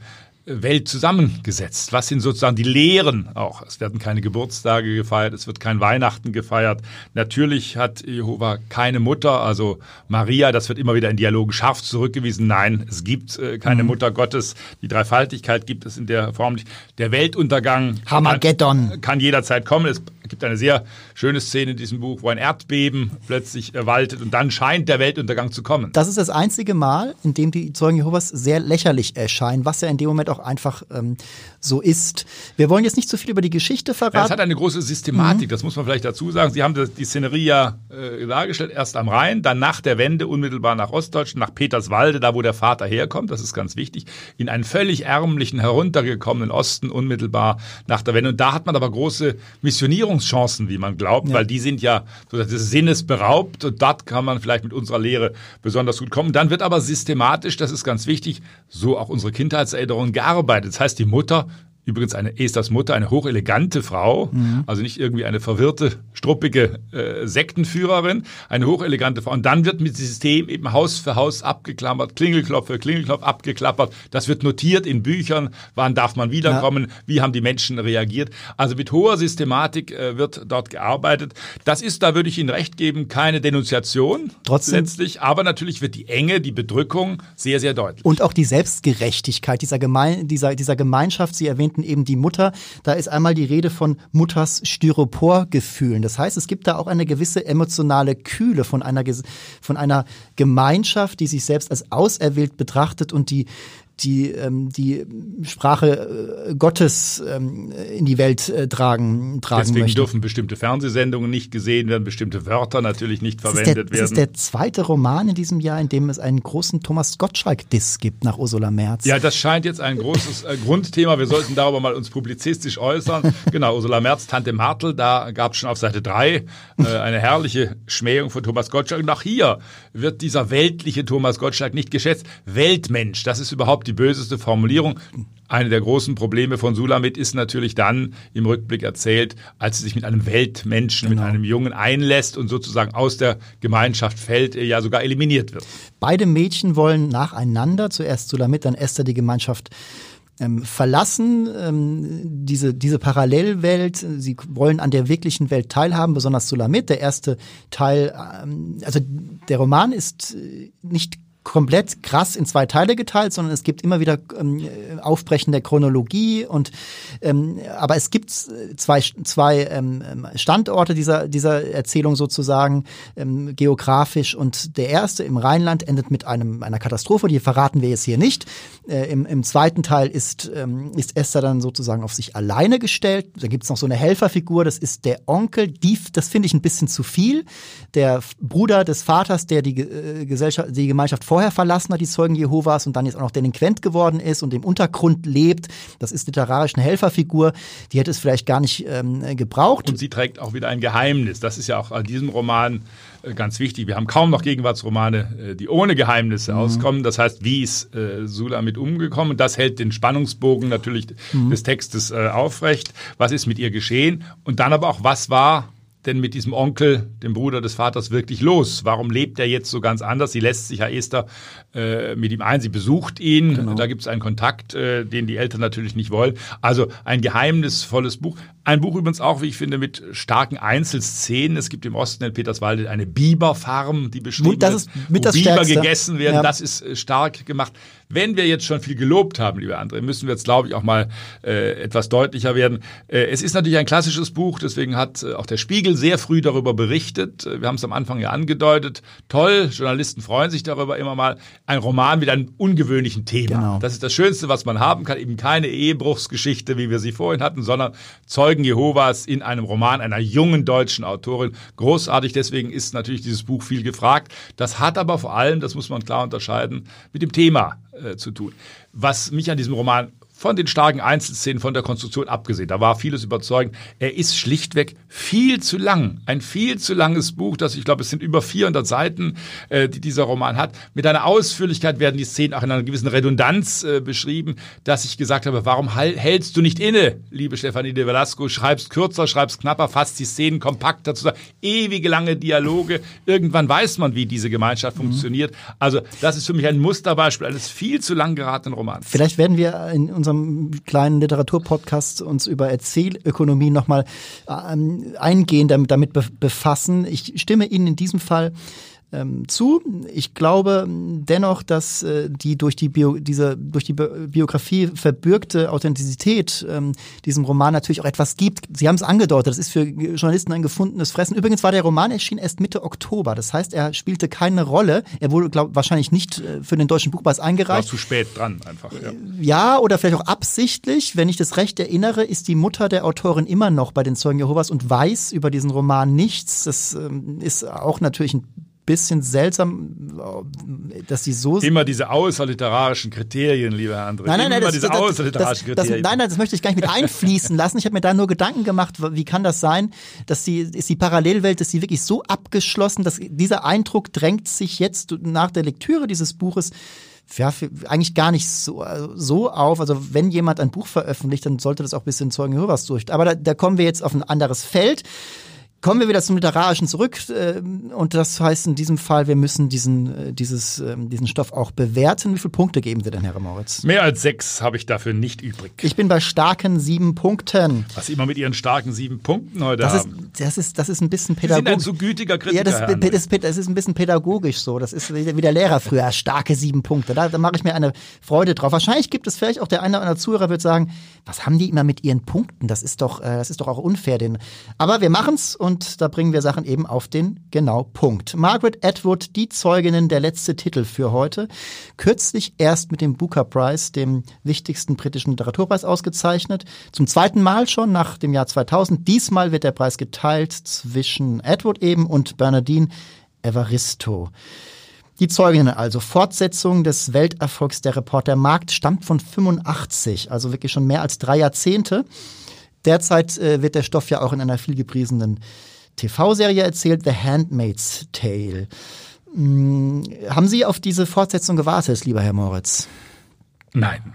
Welt zusammengesetzt? Was sind sozusagen die Lehren auch? Es werden keine Geburtstage gefeiert, es wird kein Weihnachten gefeiert. Natürlich hat Jehova keine Mutter, also Maria, das wird immer wieder in Dialogen scharf zurückgewiesen. Nein, es gibt äh, keine mhm. Mutter Gottes. Die Dreifaltigkeit gibt es in der Form nicht. Der Weltuntergang Hamageddon. Kann, kann jederzeit kommen. Es gibt eine sehr schöne Szene in diesem Buch, wo ein Erdbeben plötzlich waltet und dann scheint der Weltuntergang zu kommen. Das ist das einzige Mal, in dem die Zeugen Jehovas sehr lächerlich erscheinen, was ja in dem Moment auch einfach ähm, so ist. Wir wollen jetzt nicht zu viel über die Geschichte verraten. Ja, es hat eine große Systematik, mhm. das muss man vielleicht dazu sagen. Sie haben die Szenerie ja äh, dargestellt, erst am Rhein, dann nach der Wende unmittelbar nach Ostdeutschland, nach Peterswalde, da wo der Vater herkommt, das ist ganz wichtig, in einen völlig ärmlichen, heruntergekommenen Osten unmittelbar nach der Wende. Und da hat man aber große Missionierungschancen, wie man glaubt, ja. weil die sind ja so des Sinnes beraubt und dort kann man vielleicht mit unserer Lehre besonders gut kommen. Dann wird aber systematisch, das ist ganz wichtig, so auch unsere Kindheitserinnerungen gearbeitet. Das heißt, die Mutter Übrigens eine Esthers Mutter, eine hochelegante Frau, mhm. also nicht irgendwie eine verwirrte, struppige äh, Sektenführerin, eine hochelegante Frau. Und dann wird mit System eben Haus für Haus abgeklappert, Klingelklopf für Klingelklopf abgeklappert. Das wird notiert in Büchern, wann darf man wiederkommen, ja. wie haben die Menschen reagiert. Also mit hoher Systematik äh, wird dort gearbeitet. Das ist, da würde ich Ihnen recht geben, keine Denunziation Trotzdem. letztlich, aber natürlich wird die Enge, die Bedrückung sehr, sehr deutlich. Und auch die Selbstgerechtigkeit dieser, Gemein dieser, dieser Gemeinschaft, Sie erwähnt erwähnten eben die Mutter. Da ist einmal die Rede von Mutters Styroporgefühlen. Das heißt, es gibt da auch eine gewisse emotionale Kühle von einer, von einer Gemeinschaft, die sich selbst als auserwählt betrachtet und die die ähm, die Sprache äh, Gottes ähm, in die Welt äh, tragen, tragen Deswegen möchte. dürfen bestimmte Fernsehsendungen nicht gesehen werden, bestimmte Wörter natürlich nicht das verwendet der, werden. Das ist der zweite Roman in diesem Jahr, in dem es einen großen Thomas Gottschalk-Diss gibt nach Ursula Merz. Ja, das scheint jetzt ein großes äh, Grundthema. Wir sollten darüber mal uns publizistisch äußern. genau, Ursula Merz, Tante Martel, da gab es schon auf Seite 3 äh, eine herrliche Schmähung von Thomas Gottschalk. Und auch hier wird dieser weltliche Thomas Gottschalk nicht geschätzt. Weltmensch, das ist überhaupt die die böseste Formulierung. Eine der großen Probleme von Sulamit ist natürlich dann im Rückblick erzählt, als sie sich mit einem Weltmenschen, genau. mit einem Jungen einlässt und sozusagen aus der Gemeinschaft fällt, ja sogar eliminiert wird. Beide Mädchen wollen nacheinander, zuerst Sulamit, dann Esther die Gemeinschaft ähm, verlassen, ähm, diese, diese Parallelwelt. Sie wollen an der wirklichen Welt teilhaben, besonders Sulamit. Der erste Teil, ähm, also der Roman ist äh, nicht komplett krass in zwei Teile geteilt, sondern es gibt immer wieder ähm, Aufbrechen der Chronologie und ähm, aber es gibt zwei, zwei ähm, Standorte dieser, dieser Erzählung sozusagen ähm, geografisch und der erste im Rheinland endet mit einem, einer Katastrophe, die verraten wir jetzt hier nicht. Äh, im, Im zweiten Teil ist, ähm, ist Esther dann sozusagen auf sich alleine gestellt. Da gibt's noch so eine Helferfigur, das ist der Onkel, die, das finde ich ein bisschen zu viel. Der Bruder des Vaters, der die äh, Gesellschaft, die Gemeinschaft vorher verlassen hat, die Zeugen Jehovas, und dann jetzt auch noch delinquent geworden ist und im Untergrund lebt. Das ist literarisch eine Helferfigur. Die hätte es vielleicht gar nicht ähm, gebraucht. Und sie trägt auch wieder ein Geheimnis. Das ist ja auch an diesem Roman äh, ganz wichtig. Wir haben kaum noch Gegenwartsromane, äh, die ohne Geheimnisse mhm. auskommen. Das heißt, wie ist äh, Sula mit umgekommen? Das hält den Spannungsbogen natürlich mhm. des Textes äh, aufrecht. Was ist mit ihr geschehen? Und dann aber auch, was war denn mit diesem Onkel, dem Bruder des Vaters, wirklich los? Warum lebt er jetzt so ganz anders? Sie lässt sich ja Esther äh, mit ihm ein, sie besucht ihn, genau. da gibt es einen Kontakt, äh, den die Eltern natürlich nicht wollen. Also ein geheimnisvolles Buch. Ein Buch übrigens auch, wie ich finde, mit starken Einzelszenen. Es gibt im Osten in Peterswalde eine Biberfarm, die beschrieben das ist mit wo Biber Stärkste. gegessen werden. Ja. Das ist äh, stark gemacht. Wenn wir jetzt schon viel gelobt haben, liebe André, müssen wir jetzt, glaube ich, auch mal äh, etwas deutlicher werden. Äh, es ist natürlich ein klassisches Buch, deswegen hat äh, auch der Spiegel sehr früh darüber berichtet. Äh, wir haben es am Anfang ja angedeutet. Toll, Journalisten freuen sich darüber immer mal. Ein Roman mit einem ungewöhnlichen Thema. Genau. Das ist das Schönste, was man haben kann. Eben keine Ehebruchsgeschichte, wie wir sie vorhin hatten, sondern Zeugen Jehovas in einem Roman einer jungen deutschen Autorin. Großartig, deswegen ist natürlich dieses Buch viel gefragt. Das hat aber vor allem, das muss man klar unterscheiden, mit dem Thema äh, zu tun. Was mich an diesem Roman von den starken Einzelszenen, von der Konstruktion abgesehen. Da war vieles überzeugend. Er ist schlichtweg viel zu lang. Ein viel zu langes Buch, das ich glaube, es sind über 400 Seiten, äh, die dieser Roman hat. Mit einer Ausführlichkeit werden die Szenen auch in einer gewissen Redundanz äh, beschrieben, dass ich gesagt habe, warum hältst du nicht inne, liebe Stefanie de Velasco, schreibst kürzer, schreibst knapper, fasst die Szenen kompakter zusammen. Ewige lange Dialoge. Irgendwann weiß man, wie diese Gemeinschaft mhm. funktioniert. Also das ist für mich ein Musterbeispiel eines viel zu lang geratenen Romans. Vielleicht werden wir in unserem unserem kleinen Literaturpodcast uns über Erzählökonomie nochmal ähm, eingehend damit, damit befassen. Ich stimme Ihnen in diesem Fall ähm, zu. Ich glaube dennoch, dass äh, die durch die Bio, diese durch die Biografie verbürgte Authentizität ähm, diesem Roman natürlich auch etwas gibt. Sie haben es angedeutet, das ist für Journalisten ein gefundenes Fressen. Übrigens war der Roman erschienen erst Mitte Oktober. Das heißt, er spielte keine Rolle. Er wurde glaub, wahrscheinlich nicht äh, für den deutschen Buchpreis eingereicht. War zu spät dran einfach. Ja. ja, oder vielleicht auch absichtlich. Wenn ich das recht erinnere, ist die Mutter der Autorin immer noch bei den Zeugen Jehovas und weiß über diesen Roman nichts. Das ähm, ist auch natürlich ein bisschen seltsam, dass die so immer diese außerliterarischen Kriterien, lieber Herr André. Nein, nein, nein, immer das, diese das, außerliterarischen das, Kriterien. nein, nein, das möchte ich gar nicht mit einfließen lassen. Ich habe mir da nur Gedanken gemacht, wie kann das sein, dass die ist die Parallelwelt, ist die wirklich so abgeschlossen, dass dieser Eindruck drängt sich jetzt nach der Lektüre dieses Buches ja, eigentlich gar nicht so, so auf. Also wenn jemand ein Buch veröffentlicht, dann sollte das auch ein bisschen Zeugen Jehovas durch. Aber da, da kommen wir jetzt auf ein anderes Feld. Kommen wir wieder zum Literarischen zurück äh, und das heißt in diesem Fall, wir müssen diesen, äh, dieses, äh, diesen Stoff auch bewerten. Wie viele Punkte geben Sie denn, Herr Moritz? Mehr als sechs habe ich dafür nicht übrig. Ich bin bei starken sieben Punkten. Was Sie immer mit Ihren starken sieben Punkten heute das haben. Ist, das, ist, das ist ein bisschen pädagogisch. Sie sind ein so gütiger Kritiker, Ja, das, das, das, ist ein bisschen pädagogisch so. Das ist wie der Lehrer früher, starke sieben Punkte. Da, da mache ich mir eine Freude drauf. Wahrscheinlich gibt es vielleicht auch der eine oder andere Zuhörer wird sagen, was haben die immer mit ihren Punkten? Das ist doch, äh, das ist doch auch unfair. Den. Aber wir machen's und da bringen wir Sachen eben auf den genau Punkt. Margaret Atwood, die Zeuginnen, der letzte Titel für heute. Kürzlich erst mit dem Booker Prize, dem wichtigsten britischen Literaturpreis, ausgezeichnet. Zum zweiten Mal schon nach dem Jahr 2000. Diesmal wird der Preis geteilt zwischen Atwood eben und Bernardine Evaristo. Die Zeuginnen also. Fortsetzung des Welterfolgs der Reporter Markt stammt von 85, also wirklich schon mehr als drei Jahrzehnte. Derzeit äh, wird der Stoff ja auch in einer vielgepriesenen TV-Serie erzählt, The Handmaid's Tale. Hm, haben Sie auf diese Fortsetzung gewartet, lieber Herr Moritz? Nein.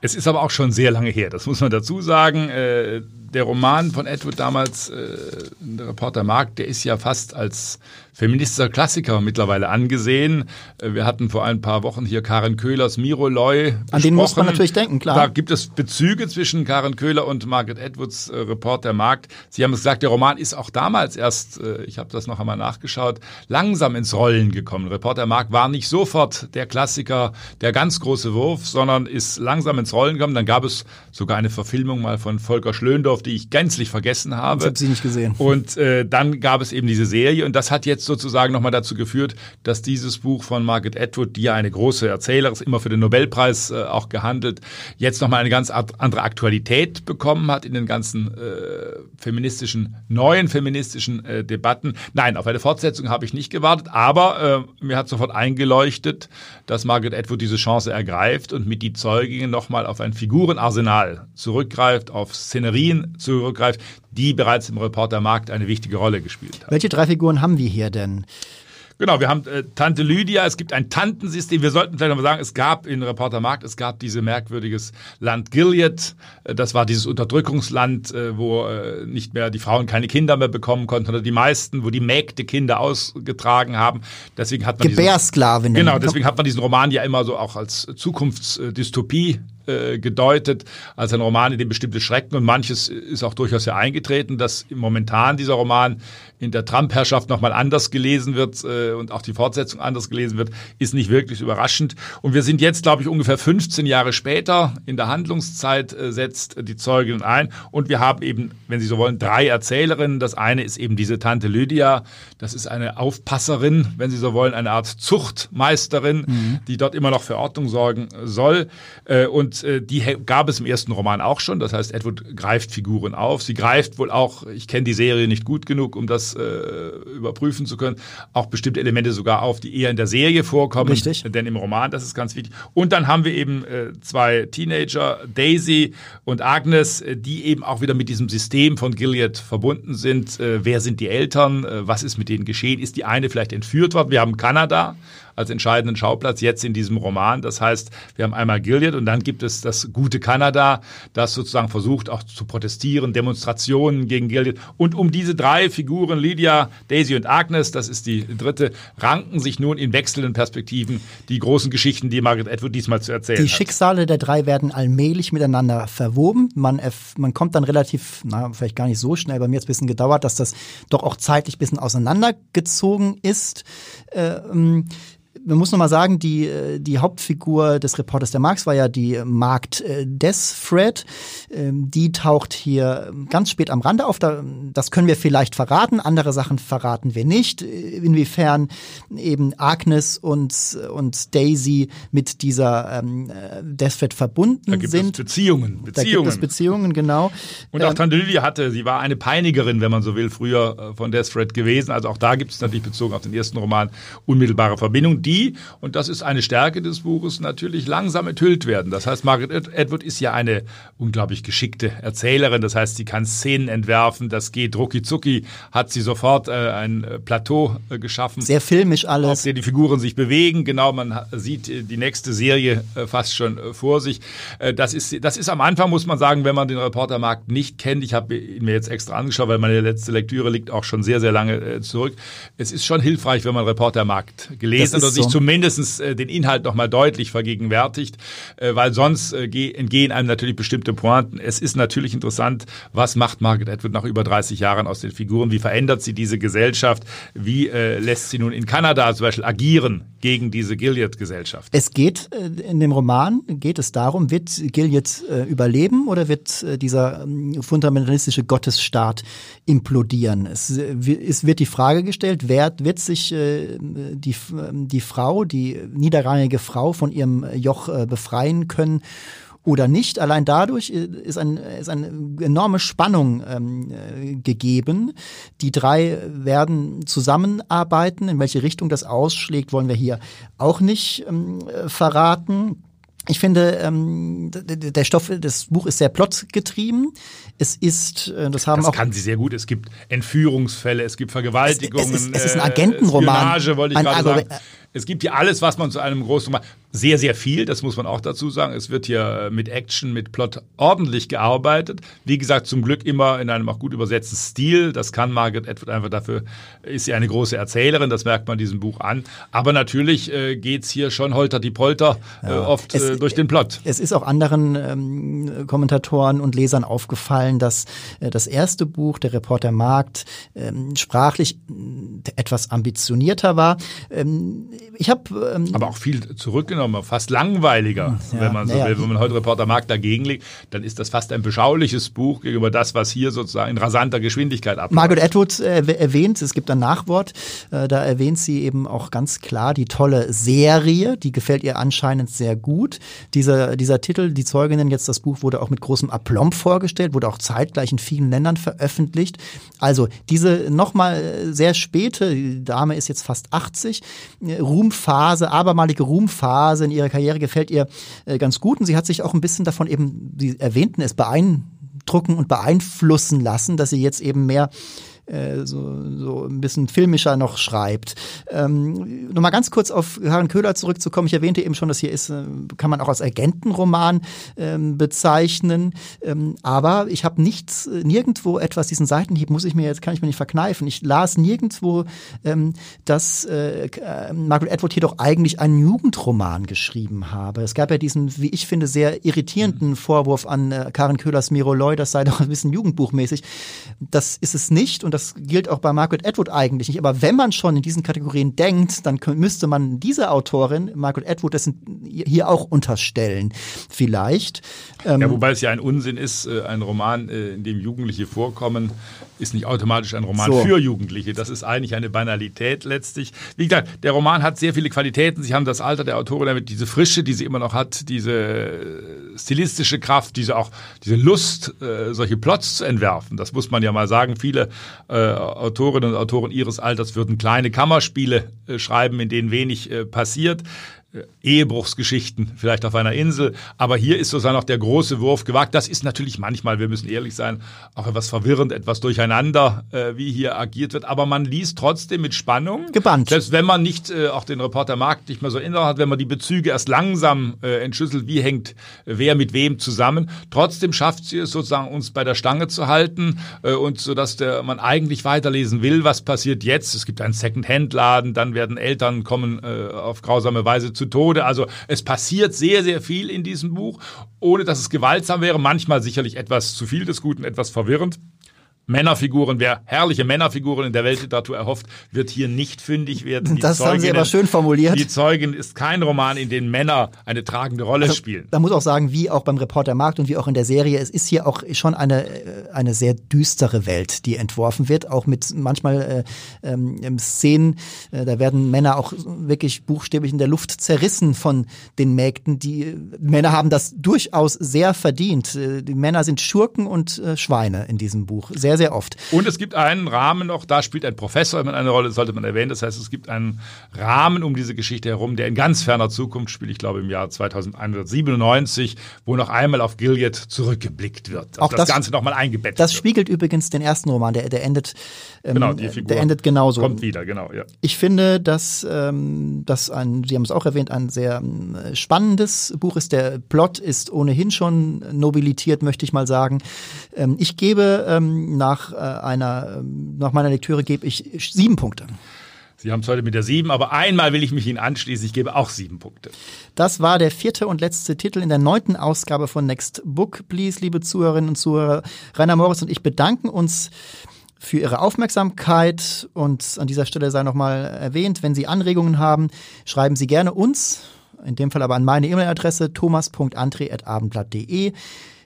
Es ist aber auch schon sehr lange her, das muss man dazu sagen. Äh, der Roman von Edward damals, äh, der Reporter Mark, der ist ja fast als feministischer Klassiker mittlerweile angesehen. Äh, wir hatten vor ein paar Wochen hier Karen Köhlers Miro Loy. An den muss man natürlich denken, klar. Da gibt es Bezüge zwischen Karen Köhler und Margaret Edwards, äh, Reporter Markt. Sie haben gesagt, der Roman ist auch damals erst, äh, ich habe das noch einmal nachgeschaut, langsam ins Rollen gekommen. Reporter Markt war nicht sofort der Klassiker, der ganz große Wurf, sondern ist langsam ins Rollen gekommen. Dann gab es sogar eine Verfilmung mal von Volker Schlöndorf, die ich gänzlich vergessen habe. Ich habe sie nicht gesehen. Und äh, dann gab es eben diese Serie und das hat jetzt sozusagen nochmal dazu geführt, dass dieses Buch von Margaret Atwood, die ja eine große Erzählerin ist, immer für den Nobelpreis äh, auch gehandelt, jetzt nochmal eine ganz andere Aktualität bekommen hat in den ganzen äh, feministischen, neuen feministischen äh, Debatten. Nein, auf eine Fortsetzung habe ich nicht gewartet, aber äh, mir hat sofort eingeleuchtet, dass Margaret Atwood diese Chance ergreift und mit die Zeuginnen nochmal auf ein Figurenarsenal zurückgreift, auf Szenerien zurückgreift, die bereits im Reportermarkt eine wichtige Rolle gespielt haben. Welche drei Figuren haben wir hier denn? Genau, wir haben äh, Tante Lydia, es gibt ein Tantensystem. Wir sollten vielleicht noch mal sagen, es gab in Reporter Markt, es gab dieses merkwürdiges Land Gilead. Äh, das war dieses Unterdrückungsland, äh, wo äh, nicht mehr die Frauen keine Kinder mehr bekommen konnten oder die meisten, wo die Mägde Kinder ausgetragen haben. Deswegen hat man Gebärsklavinnen. Genau, deswegen hat man diesen Roman ja immer so auch als Zukunftsdystopie äh, gedeutet als ein Roman, in dem bestimmte Schrecken und manches ist auch durchaus ja eingetreten, dass momentan dieser Roman in der Trump-Herrschaft nochmal anders gelesen wird äh, und auch die Fortsetzung anders gelesen wird, ist nicht wirklich überraschend. Und wir sind jetzt, glaube ich, ungefähr 15 Jahre später. In der Handlungszeit äh, setzt die Zeugin ein und wir haben eben, wenn Sie so wollen, drei Erzählerinnen. Das eine ist eben diese Tante Lydia. Das ist eine Aufpasserin, wenn Sie so wollen, eine Art Zuchtmeisterin, mhm. die dort immer noch für Ordnung sorgen soll. Äh, und äh, die gab es im ersten Roman auch schon. Das heißt, Edward greift Figuren auf. Sie greift wohl auch, ich kenne die Serie nicht gut genug, um das äh, überprüfen zu können, auch bestimmte Elemente sogar auf, die eher in der Serie vorkommen. Richtig. Denn im Roman, das ist ganz wichtig. Und dann haben wir eben äh, zwei Teenager, Daisy und Agnes, äh, die eben auch wieder mit diesem System von Gilead verbunden sind. Äh, wer sind die Eltern? Äh, was ist mit denen geschehen? Ist die eine vielleicht entführt worden? Wir haben Kanada als entscheidenden Schauplatz jetzt in diesem Roman. Das heißt, wir haben einmal Gilead und dann gibt es das gute Kanada, das sozusagen versucht auch zu protestieren, Demonstrationen gegen Gilead. Und um diese drei Figuren, Lydia, Daisy und Agnes, das ist die dritte, ranken sich nun in wechselnden Perspektiven die großen Geschichten, die Margaret Atwood diesmal zu erzählen die hat. Die Schicksale der drei werden allmählich miteinander verwoben. Man, man kommt dann relativ, na, vielleicht gar nicht so schnell, bei mir hat es ein bisschen gedauert, dass das doch auch zeitlich ein bisschen auseinandergezogen ist. Ähm, man muss nochmal sagen, die, äh, die Hauptfigur des Reporters der Marx war ja die Magd äh, Desfred. Ähm, die taucht hier ganz spät am Rande auf. Das können wir vielleicht verraten, andere Sachen verraten wir nicht. Inwiefern eben Agnes und, und Daisy mit dieser ähm, Desfred verbunden da gibt sind. Es Beziehungen, Beziehungen. Da gibt es Beziehungen, genau. Und auch ähm, Tante Lydia hatte, sie war eine Peinigerin, wenn man so will, früher äh, von Desfred gewesen. Also auch da gibt es natürlich bezogen auf den ersten Roman unmittelbare Verbindungen. Die die, und das ist eine Stärke des Buches, natürlich langsam enthüllt werden. Das heißt, Margaret Edward ist ja eine unglaublich geschickte Erzählerin. Das heißt, sie kann Szenen entwerfen. Das geht rucki zucki, hat sie sofort äh, ein äh, Plateau äh, geschaffen. Sehr filmisch alles. Auf dem die Figuren sich bewegen. Genau, man sieht äh, die nächste Serie äh, fast schon äh, vor sich. das, ist, das ist am Anfang, muss man sagen, wenn man den Reportermarkt nicht kennt. Ich habe ihn mir jetzt extra angeschaut, weil meine letzte Lektüre liegt auch schon sehr, sehr lange zurück. Es ist schon hilfreich, wenn man Reportermarkt gelesen hat und sich sich zumindest äh, den Inhalt nochmal deutlich vergegenwärtigt, äh, weil sonst äh, entgehen einem natürlich bestimmte Pointen. Es ist natürlich interessant, was macht Margaret Atwood nach über 30 Jahren aus den Figuren? Wie verändert sie diese Gesellschaft? Wie äh, lässt sie nun in Kanada zum Beispiel agieren gegen diese Gilead-Gesellschaft? Es geht äh, in dem Roman, geht es darum, wird Gilead äh, überleben oder wird äh, dieser ähm, fundamentalistische Gottesstaat implodieren? Es, es wird die Frage gestellt, wer wird sich die, die Frau, die niederrangige Frau von ihrem Joch äh, befreien können oder nicht. Allein dadurch ist, ein, ist eine enorme Spannung ähm, äh, gegeben. Die drei werden zusammenarbeiten. In welche Richtung das ausschlägt, wollen wir hier auch nicht ähm, verraten. Ich finde, ähm, der Stoff, das Buch ist sehr plotgetrieben. Es ist, äh, das haben das auch. kann sie sehr gut. Es gibt Entführungsfälle, es gibt Vergewaltigungen. Es, es, ist, es ist ein Agentenroman. Spionage, wollte ich ein, gerade sagen. Es gibt hier alles, was man zu einem großen Roman sehr, sehr viel, das muss man auch dazu sagen. Es wird hier mit Action, mit Plot ordentlich gearbeitet. Wie gesagt, zum Glück immer in einem auch gut übersetzten Stil. Das kann Margaret Atwood einfach dafür, ist sie eine große Erzählerin, das merkt man diesem Buch an. Aber natürlich äh, geht es hier schon holter die Polter äh, ja. oft es, äh, durch den Plot. Es ist auch anderen ähm, Kommentatoren und Lesern aufgefallen, dass äh, das erste Buch, der Reporter Markt, ähm, sprachlich äh, etwas ambitionierter war. Ähm, ich habe ähm, aber auch viel zurückgenommen genommen fast langweiliger, ja, wenn man so ja, will. Wenn man heute Reporter Markt dagegen legt, dann ist das fast ein beschauliches Buch gegenüber das, was hier sozusagen in rasanter Geschwindigkeit abläuft. Margaret Atwood äh, erwähnt, es gibt ein Nachwort, äh, da erwähnt sie eben auch ganz klar die tolle Serie, die gefällt ihr anscheinend sehr gut. Dieser, dieser Titel, Die Zeuginnen, jetzt das Buch wurde auch mit großem Aplomb vorgestellt, wurde auch zeitgleich in vielen Ländern veröffentlicht. Also diese nochmal sehr späte, die Dame ist jetzt fast 80, äh, Ruhmphase, abermalige Ruhmphase, Phase in ihrer Karriere gefällt ihr äh, ganz gut. Und sie hat sich auch ein bisschen davon eben, Sie erwähnten es, beeindrucken und beeinflussen lassen, dass sie jetzt eben mehr äh, so, so ein bisschen filmischer noch schreibt. Ähm, Nochmal ganz kurz auf Karin Köhler zurückzukommen. Ich erwähnte eben schon, dass hier ist, äh, kann man auch als Agentenroman ähm, bezeichnen. Ähm, aber ich habe nichts, äh, nirgendwo etwas, diesen Seitenhieb muss ich mir jetzt, kann ich mir nicht verkneifen. Ich las nirgendwo, ähm, dass äh, Margaret Atwood hier doch eigentlich einen Jugendroman geschrieben habe. Es gab ja diesen, wie ich finde, sehr irritierenden mhm. Vorwurf an äh, Karin Köhlers Miro Loy, das sei doch ein bisschen jugendbuchmäßig. Das ist es nicht und das gilt auch bei Margaret Atwood eigentlich nicht. Aber wenn man schon in diesen Kategorien denkt, dann müsste man diese Autorin, Margaret Atwood, das hier auch unterstellen. Vielleicht. Ähm, ja, wobei es ja ein Unsinn ist, äh, ein Roman, äh, in dem Jugendliche vorkommen, ist nicht automatisch ein Roman so. für Jugendliche. Das ist eigentlich eine Banalität letztlich. Wie gesagt, der Roman hat sehr viele Qualitäten. Sie haben das Alter der Autorin damit, diese Frische, die sie immer noch hat, diese äh, stilistische Kraft, diese auch, diese Lust, solche Plots zu entwerfen. Das muss man ja mal sagen. Viele äh, Autorinnen und Autoren ihres Alters würden kleine Kammerspiele äh, schreiben, in denen wenig äh, passiert. Ehebruchsgeschichten vielleicht auf einer Insel. Aber hier ist sozusagen noch der große Wurf gewagt. Das ist natürlich manchmal, wir müssen ehrlich sein, auch etwas verwirrend, etwas durcheinander, äh, wie hier agiert wird. Aber man liest trotzdem mit Spannung. Gebannt. Selbst wenn man nicht äh, auch den Reporter Markt nicht mehr so innerhalb hat, wenn man die Bezüge erst langsam äh, entschlüsselt, wie hängt äh, wer mit wem zusammen. Trotzdem schafft sie es sozusagen, uns bei der Stange zu halten äh, und so, dass der, man eigentlich weiterlesen will, was passiert jetzt. Es gibt einen Second-Hand-Laden, dann werden Eltern kommen äh, auf grausame Weise zu Tode. Also es passiert sehr, sehr viel in diesem Buch, ohne dass es gewaltsam wäre. Manchmal sicherlich etwas zu viel des Guten, etwas verwirrend. Männerfiguren, wer herrliche Männerfiguren in der Weltliteratur erhofft, wird hier nicht fündig werden. Die das Zeuginnen, haben Sie aber schön formuliert. Die Zeugin ist kein Roman, in dem Männer eine tragende Rolle also, spielen. Da muss auch sagen, wie auch beim Reporter Markt und wie auch in der Serie, es ist hier auch schon eine, äh, eine sehr düstere Welt, die entworfen wird, auch mit manchmal äh, ähm, Szenen, äh, da werden Männer auch wirklich buchstäblich in der Luft zerrissen von den Mägden. Die äh, Männer haben das durchaus sehr verdient. Äh, die Männer sind Schurken und äh, Schweine in diesem Buch. Sehr sehr, sehr oft. Und es gibt einen Rahmen noch, da spielt ein Professor immer eine Rolle, sollte man erwähnen. Das heißt, es gibt einen Rahmen um diese Geschichte herum, der in ganz ferner Zukunft spielt, ich glaube im Jahr 2197, wo noch einmal auf Gilead zurückgeblickt wird. Also Auch das, das Ganze nochmal eingebettet Das wird. spiegelt übrigens den ersten Roman, der, der endet ähm, genau, die Figur der endet genauso. Kommt wieder, genau, ja. Ich finde, dass ähm, das ein, Sie haben es auch erwähnt, ein sehr äh, spannendes Buch ist. Der Plot ist ohnehin schon nobilitiert, möchte ich mal sagen. Ähm, ich gebe ähm, nach äh, einer, ähm, nach meiner Lektüre gebe ich sieben Punkte. Sie haben es heute mit der sieben, aber einmal will ich mich Ihnen anschließen. Ich gebe auch sieben Punkte. Das war der vierte und letzte Titel in der neunten Ausgabe von Next Book Please, liebe Zuhörerinnen und Zuhörer. Rainer Morris und ich bedanken uns für Ihre Aufmerksamkeit und an dieser Stelle sei nochmal erwähnt, wenn Sie Anregungen haben, schreiben Sie gerne uns, in dem Fall aber an meine E-Mail-Adresse thomas.andre.abendblatt.de.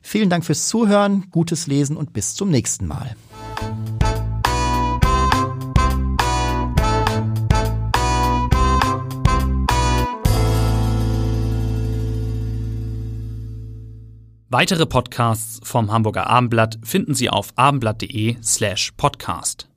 Vielen Dank fürs Zuhören, gutes Lesen und bis zum nächsten Mal. Weitere Podcasts vom Hamburger Abendblatt finden Sie auf abendblatt.de slash podcast.